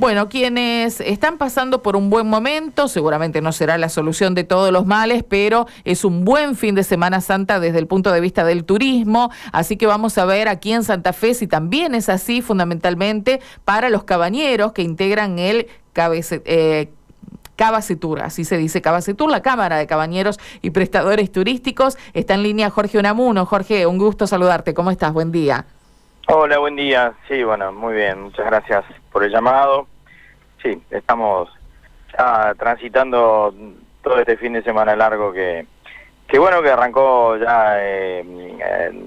Bueno, quienes están pasando por un buen momento, seguramente no será la solución de todos los males, pero es un buen fin de Semana Santa desde el punto de vista del turismo, así que vamos a ver aquí en Santa Fe si también es así fundamentalmente para los cabañeros que integran el cabece, eh, Cabacetur, así se dice Cabacetur, la Cámara de Cabañeros y Prestadores Turísticos. Está en línea Jorge Unamuno. Jorge, un gusto saludarte. ¿Cómo estás? Buen día. Hola, buen día. Sí, bueno, muy bien. Muchas gracias por el llamado. Sí, estamos ya transitando todo este fin de semana largo que, que bueno, que arrancó ya eh,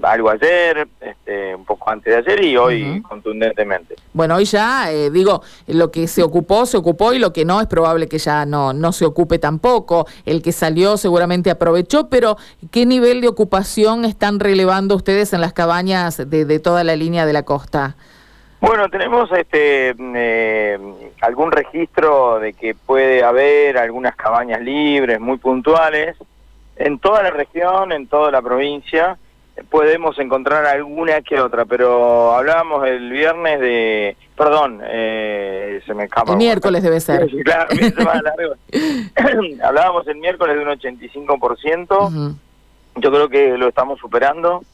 algo ayer, este, un poco antes de ayer y hoy contundentemente. Bueno, hoy ya, eh, digo, lo que se ocupó, se ocupó y lo que no es probable que ya no, no se ocupe tampoco. El que salió seguramente aprovechó, pero ¿qué nivel de ocupación están relevando ustedes en las cabañas de, de toda la línea de la costa? Bueno, tenemos este eh, algún registro de que puede haber algunas cabañas libres, muy puntuales, en toda la región, en toda la provincia, podemos encontrar alguna que otra, pero hablábamos el viernes de, perdón, eh, se me escapa. El miércoles debe ser. claro, hablábamos el miércoles de un 85%, yo creo que lo estamos superando,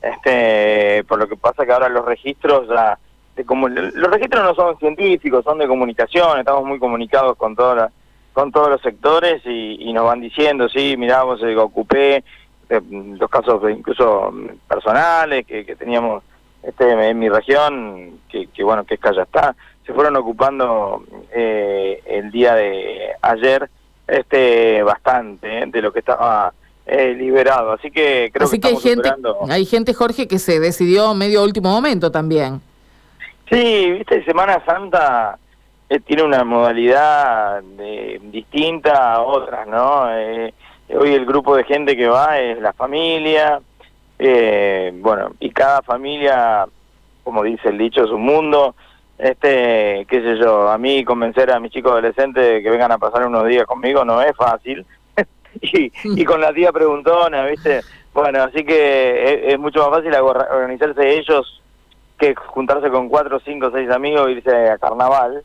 este, por lo que pasa que ahora los registros ya, como, los registros no son científicos, son de comunicación, estamos muy comunicados con toda la con todos los sectores y, nos van diciendo, sí, miramos, eh, ocupé eh, los casos incluso personales que, teníamos este en mi región, que, bueno, que es que ya está, se fueron ocupando eh, el día de ayer este bastante de lo que estaba liberado, así que creo que, hay gente, hay gente Jorge que se decidió medio último momento también. Sí, viste, Semana Santa eh, tiene una modalidad de, distinta a otras, ¿no? Eh, hoy el grupo de gente que va es la familia, eh, bueno, y cada familia, como dice el dicho, es un mundo. Este, qué sé yo, a mí convencer a mis chicos adolescentes de que vengan a pasar unos días conmigo no es fácil. y, y con la tía preguntona, ¿viste? Bueno, así que es, es mucho más fácil organizarse ellos que juntarse con cuatro, cinco, seis amigos e irse a carnaval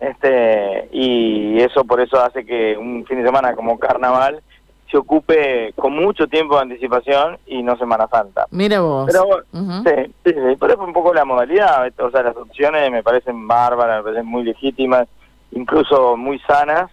este y eso por eso hace que un fin de semana como carnaval se ocupe con mucho tiempo de anticipación y no Semana Santa. Mira vos. Pero sí, sí, sí, por eso un poco la modalidad, o sea, las opciones me parecen bárbaras, me parecen muy legítimas, incluso muy sanas,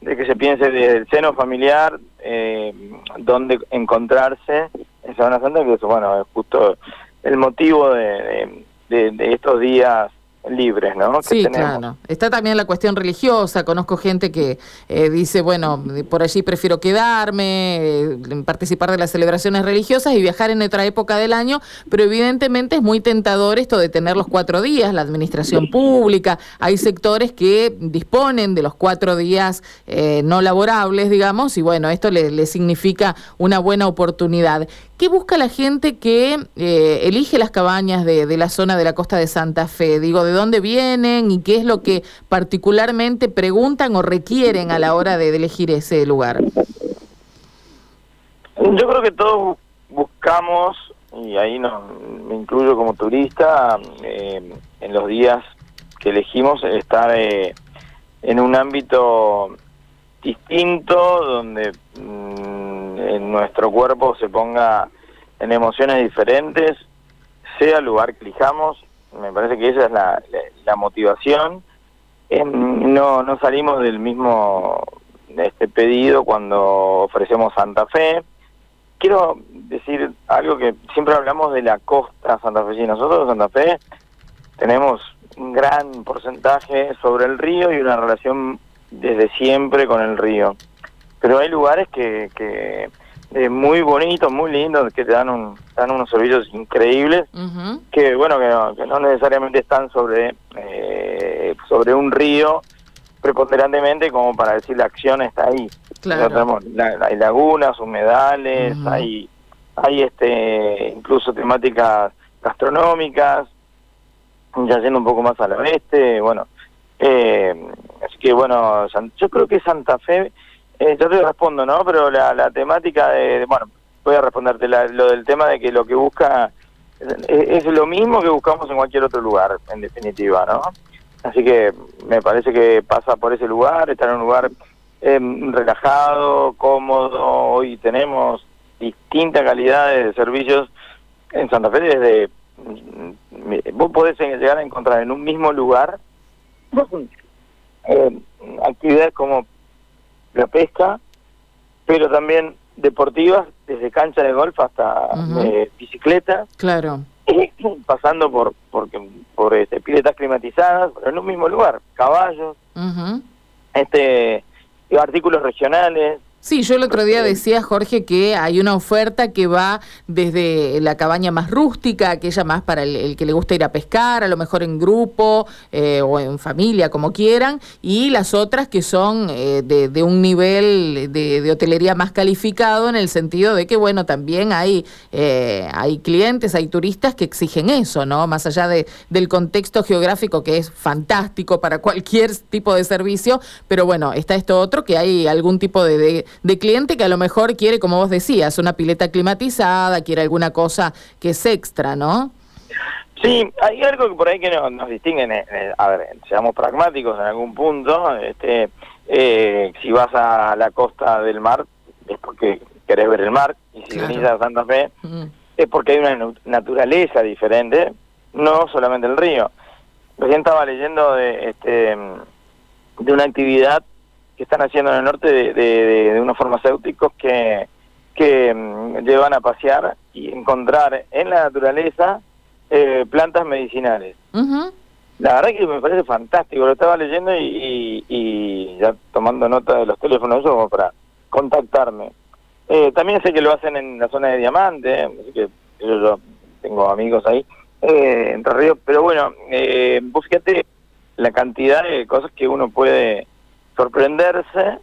de que se piense desde el seno familiar eh, dónde encontrarse en Semana Santa, que eso, bueno, es justo el motivo de, de estos días libres, ¿no? sí, claro. Está también la cuestión religiosa. Conozco gente que eh, dice, bueno, por allí prefiero quedarme, eh, participar de las celebraciones religiosas y viajar en otra época del año, pero evidentemente es muy tentador esto de tener los cuatro días, la administración pública. Hay sectores que disponen de los cuatro días eh, no laborables, digamos, y bueno, esto le, significa una buena oportunidad. ¿Qué busca la gente que elige las cabañas de, de la zona de la costa de Santa Fe? Digo, de de dónde vienen y qué es lo que particularmente preguntan o requieren a la hora de, elegir ese lugar. Yo creo que todos buscamos, y ahí no, me incluyo como turista, eh, en los días que elegimos estar eh, en un ámbito distinto donde mm, en nuestro cuerpo se ponga en emociones diferentes, sea el lugar que elijamos, me parece que esa es la, motivación. no, no salimos del mismo este pedido cuando ofrecemos Santa Fe. Quiero decir algo que siempre hablamos de la costa Santa Fe. Nosotros Santa Fe tenemos un gran porcentaje sobre el río y una relación desde siempre con el río. Pero hay lugares que, que eh, muy bonitos, muy lindos, que te dan, un, dan unos servicios increíbles, que bueno, que no, necesariamente están sobre, eh, sobre un río preponderantemente como para decir la acción está ahí. Tenemos, hay lagunas, humedales, hay, hay este incluso temáticas gastronómicas, ya yendo un poco más al oeste, bueno, eh, así que bueno, yo creo que Santa Fe eh, yo te respondo, ¿no? Pero la, la temática de, bueno, voy a responderte lo del tema de que lo que busca es, lo mismo que buscamos en cualquier otro lugar, en definitiva, ¿no? Así que me parece que pasa por ese lugar, estar en un lugar em, relajado, cómodo. Hoy tenemos distintas calidades de servicios en Santa Fe desde mm, vos podés llegar a encontrar en un mismo lugar eh, actividades como la pesca, pero también deportivas, desde cancha de golf hasta eh, bicicleta. Claro. pasando por porque por este piletas climatizadas, pero en un mismo lugar, caballos, este artículos regionales, Sí, yo el otro día decía, Jorge, que hay una oferta que va desde la cabaña más rústica, aquella más para el, que le gusta ir a pescar, a lo mejor en grupo eh, o en familia, como quieran, y las otras que son eh, de, un nivel de, hotelería más calificado en el sentido de que, bueno, también hay, eh, hay clientes, hay turistas que exigen eso, ¿no? Más allá de, del contexto geográfico que es fantástico para cualquier tipo de servicio, pero bueno, está esto otro que hay algún tipo de de cliente que a lo mejor quiere, como vos decías, una pileta climatizada, quiere alguna cosa que es extra, ¿no? Sí, hay algo que por ahí que nos, distingue, a ver, seamos pragmáticos en algún punto, este, eh, si vas a la costa del mar es porque querés ver el mar, y si venís a Santa Fe mm. es porque hay una naturaleza diferente, no solamente el río. Recién estaba leyendo de, este, de una actividad que están haciendo en el norte de, de, unos farmacéuticos que, que mm, llevan a pasear y encontrar en la naturaleza eh, plantas medicinales. La verdad que me parece fantástico, lo estaba leyendo y, y, ya tomando nota de los teléfonos como para contactarme. Eh, también sé que lo hacen en la zona de Diamante, así que yo, tengo amigos ahí, eh, Entre Ríos, pero bueno, eh, fíjate la cantidad de cosas que uno puede sorprenderse,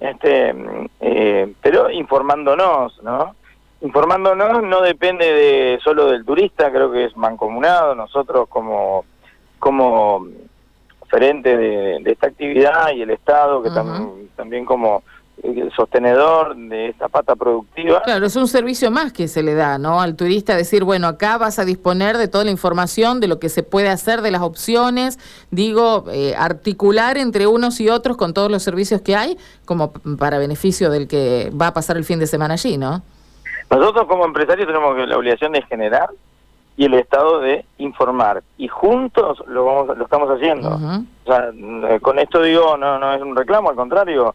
este, eh, pero informándonos, ¿no? Informándonos no depende de solo del turista, creo que es mancomunado, nosotros como, como frente de, esta actividad y el Estado, que también como sostenedor de esta pata productiva. Claro, es un servicio más que se le da, ¿no? Al turista decir, bueno, acá vas a disponer de toda la información, de lo que se puede hacer, de las opciones, digo, eh, articular entre unos y otros con todos los servicios que hay, como para beneficio del que va a pasar el fin de semana allí, ¿no? Nosotros como empresarios tenemos la obligación de generar y el Estado de informar y juntos lo vamos lo estamos haciendo. O sea, con esto digo no no es un reclamo, al contrario,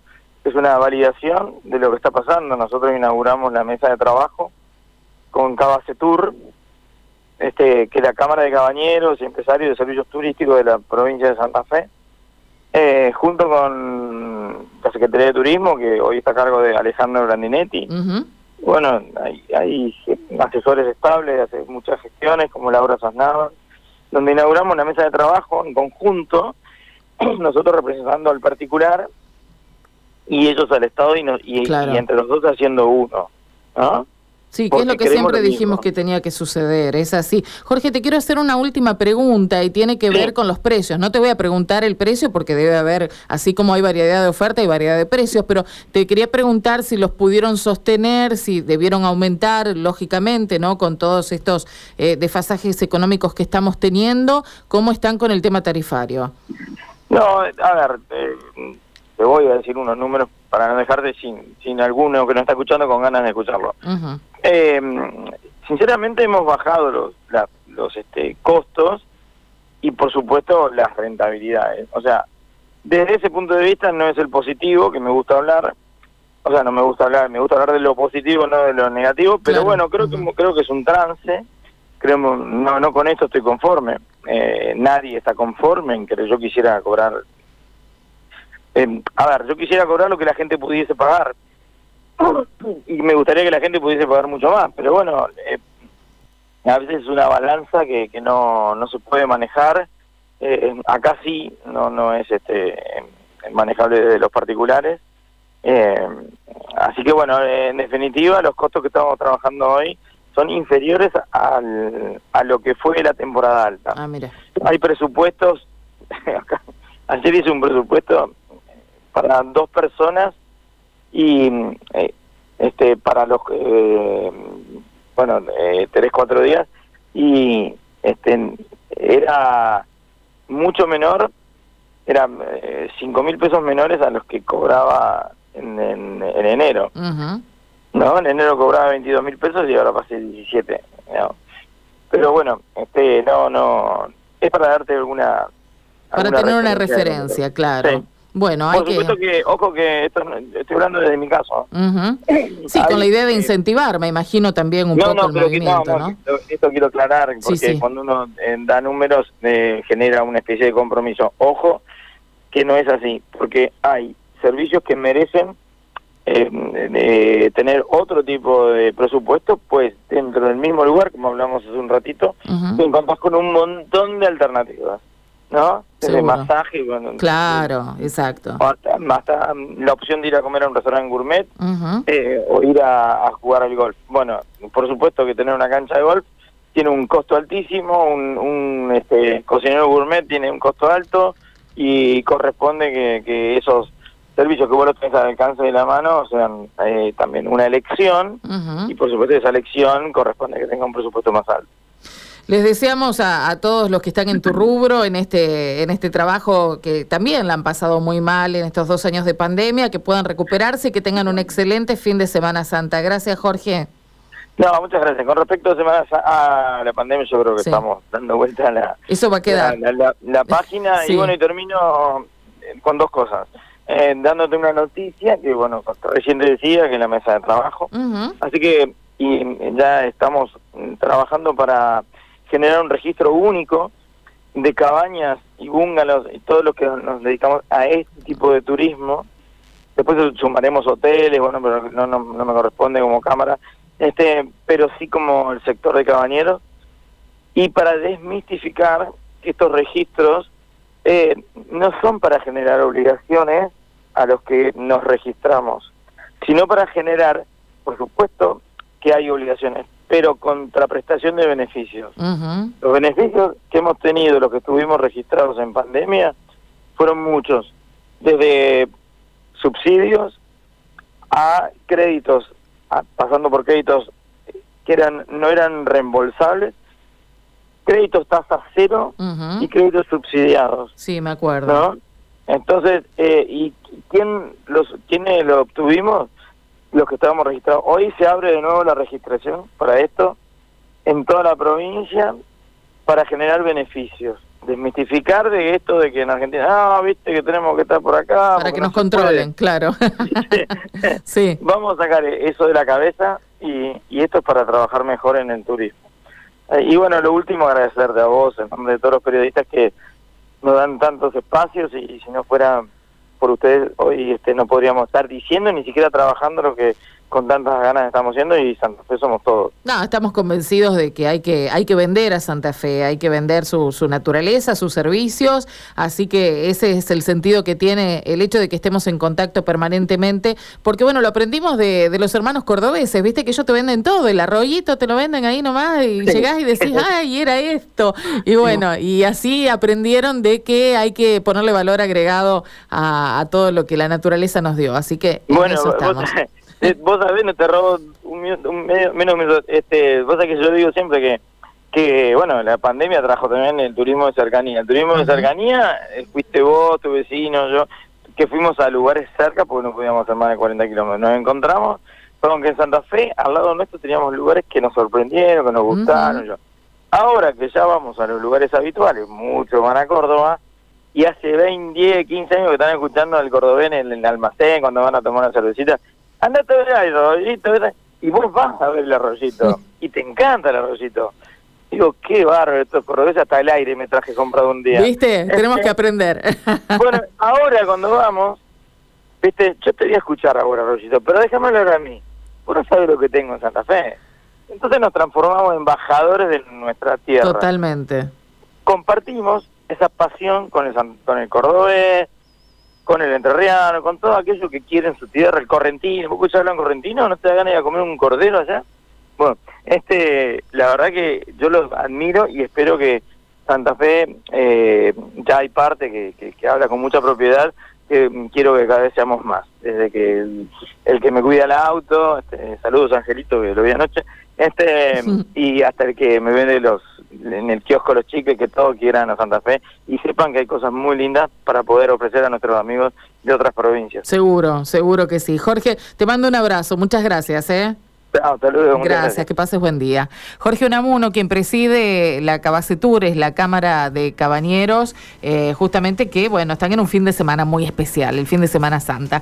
es una validación de lo que está pasando. Nosotros inauguramos la mesa de trabajo con Cabacetur, este, que es la Cámara de Cabañeros y Empresarios de Servicios Turísticos de la provincia de Santa Fe, eh, junto con la Secretaría de Turismo, que hoy está a cargo de Alejandro Grandinetti. Bueno, hay, hay, asesores estables, hace muchas gestiones, como Laura Sosnado, donde inauguramos una mesa de trabajo en conjunto, nosotros representando al particular y ellos al Estado y, y, entre los dos haciendo uno. ¿no? Sí, que es lo que siempre dijimos que tenía que suceder, es así. Jorge, te quiero hacer una última pregunta y tiene que ver con los precios. No te voy a preguntar el precio porque debe haber, así como hay variedad de oferta, y variedad de precios, pero te quería preguntar si los pudieron sostener, si debieron aumentar, lógicamente, ¿no? Con todos estos eh, desfasajes económicos que estamos teniendo, ¿cómo están con el tema tarifario? No, a ver, eh, te voy a decir unos números para no dejarte sin, sin alguno que no está escuchando con ganas de escucharlo. eh, sinceramente hemos bajado los, los este, costos y por supuesto las rentabilidades. O sea, desde ese punto de vista no es el positivo que me gusta hablar. O sea, no me gusta hablar, me gusta hablar de lo positivo, no de lo negativo, pero bueno, creo que creo que es un trance. Creo no no con esto estoy conforme. Eh, nadie está conforme en que yo quisiera cobrar eh, a ver, yo quisiera cobrar lo que la gente pudiese pagar. Y me gustaría que la gente pudiese pagar mucho más, pero bueno, eh, a veces es una balanza que, que no, no se puede manejar. Eh, acá sí, no, no es este manejable de los particulares. así que bueno, en definitiva, los costos que estamos trabajando hoy son inferiores al, a lo que fue la temporada alta. Ah, mira. Hay presupuestos, ayer hice un presupuesto para dos personas y eh, este para los eh, bueno eh, tres días y este era mucho menor eran eh, cinco mil pesos menores a los que cobraba en, en, enero. ¿No? En enero cobraba 22 mil pesos y ahora pasé 17. Pero bueno, este no, no, es para darte alguna... Para tener una referencia, claro. Bueno, hay Por supuesto que... ojo que esto, estoy hablando desde mi caso. Sí, con la idea de incentivar, me imagino también un poco el movimiento, ¿no? Esto, quiero aclarar, porque cuando uno eh, da números eh, genera una especie de compromiso. Ojo que no es así, porque hay servicios que merecen eh, tener otro tipo de presupuesto, pues dentro del mismo lugar, como hablamos hace un ratito, te encontrás con un montón de alternativas. ¿No? Desde masaje. Bueno, claro, exacto. Hasta, la opción de ir a comer a un restaurante gourmet eh, o ir a, jugar al golf. Bueno, por supuesto que tener una cancha de golf tiene un costo altísimo, un, este, cocinero gourmet tiene un costo alto y corresponde que, esos servicios que vos lo tenés al alcance de la mano sean eh, también una elección y por supuesto esa elección corresponde que tenga un presupuesto más alto. Les deseamos a, todos los que están en tu rubro, en este, en este trabajo que también la han pasado muy mal en estos dos años de pandemia, que puedan recuperarse y que tengan un excelente fin de Semana Santa. Gracias, Jorge. No, muchas gracias. Con respecto a, Semana a la pandemia, yo creo que estamos dando vuelta a la, Eso va a quedar. la, página. Y bueno, y termino eh, con dos cosas. Eh, dándote una noticia que, bueno, recién te decía que en la mesa de trabajo. Así que y ya estamos trabajando para generar un registro único de cabañas y bungalows y todo lo que nos dedicamos a este tipo de turismo. Después sumaremos hoteles, bueno, pero no, no, me corresponde como cámara, este, pero sí como el sector de cabañeros. Y para desmistificar que estos registros eh, no son para generar obligaciones a los que nos registramos, sino para generar, por supuesto, que hay obligaciones, pero contraprestación de beneficios. Los beneficios que hemos tenido, los que estuvimos registrados en pandemia, fueron muchos, desde subsidios a créditos, pasando por créditos que eran no eran reembolsables, créditos tasa cero y créditos subsidiados. Sí, me acuerdo. Entonces, eh, ¿y quién los quiénes lo obtuvimos? Los que estábamos registrados. Hoy se abre de nuevo la registración para esto en toda la provincia para generar beneficios. Desmitificar de esto de que en Argentina, ah, viste que tenemos que estar por acá. Para que nos controlen, claro. sí. Vamos a sacar eso de la cabeza y, y esto es para trabajar mejor en el turismo. Eh, y bueno, lo último, agradecerte a vos, en nombre de todos los periodistas que nos dan tantos espacios y si no fuera por ustedes hoy este, no podríamos estar diciendo ni siquiera trabajando lo que con tantas ganas estamos yendo y Santa Fe somos todos. No, estamos convencidos de que hay que hay que vender a Santa Fe, hay que vender su, su naturaleza, sus servicios, así que ese es el sentido que tiene el hecho de que estemos en contacto permanentemente, porque bueno, lo aprendimos de, de los hermanos cordobeses, viste que ellos te venden todo, el arroyito te lo venden ahí nomás y llegás y decís, ay, era esto. Y bueno, y así aprendieron de que hay que ponerle valor agregado a, a todo lo que la naturaleza nos dio, así que bueno, eso estamos. Eh, vos sabés, no te robo un, medio, menos minuto. Este, vos sabés que yo digo siempre que, que, bueno, la pandemia trajo también el turismo de cercanía. El turismo de cercanía, eh, fuiste vos, tu vecino, yo, que fuimos a lugares cerca porque no podíamos hacer más de 40 kilómetros. Nos encontramos, perdón, que en Santa Fe, al lado nuestro teníamos lugares que nos sorprendieron, que nos gustaron. yo. Ahora que ya vamos a los lugares habituales, muchos van a Córdoba, y hace 20, 10, 15 años que están escuchando al cordobés en el almacén cuando van a tomar una cervecita, andate a ver arroyito, y vos vas a ver el arroyito, y te encanta el arroyito. Digo, qué bárbaro, esto cordobeses hasta el aire me traje comprado un día. ¿Viste? Tenemos que aprender. bueno, ahora cuando vamos, viste, yo te voy a escuchar ahora, Arroyito, pero déjame hablar a mí. Vos no sabés lo que tengo en Santa Fe. Entonces nos transformamos en embajadores de nuestra tierra. Totalmente. Compartimos esa pasión con el, con el cordobés, con el entrerriano, con todo aquello que quieren su tierra, el correntino. ¿Vos ya hablan correntino? ¿No te da ganas de comer un cordero allá? Bueno, este, la verdad que yo los admiro y espero que Santa Fe, eh, ya hay parte que, que, habla con mucha propiedad, que quiero que cada vez seamos más. Desde que el, que me cuida el auto, este, saludos Angelito, que lo vi anoche, este, y hasta el que me vende los en el kiosco Los Chicles, que todos quieran a Santa Fe y sepan que hay cosas muy lindas para poder ofrecer a nuestros amigos de otras provincias. Seguro, seguro que sí. Jorge, te mando un abrazo, muchas gracias. ¿eh? gracias, que pases buen día. Jorge Unamuno, quien preside la Cabacetures, la Cámara de Cabañeros, eh, justamente que, bueno, están en un fin de semana muy especial, el fin de Semana Santa.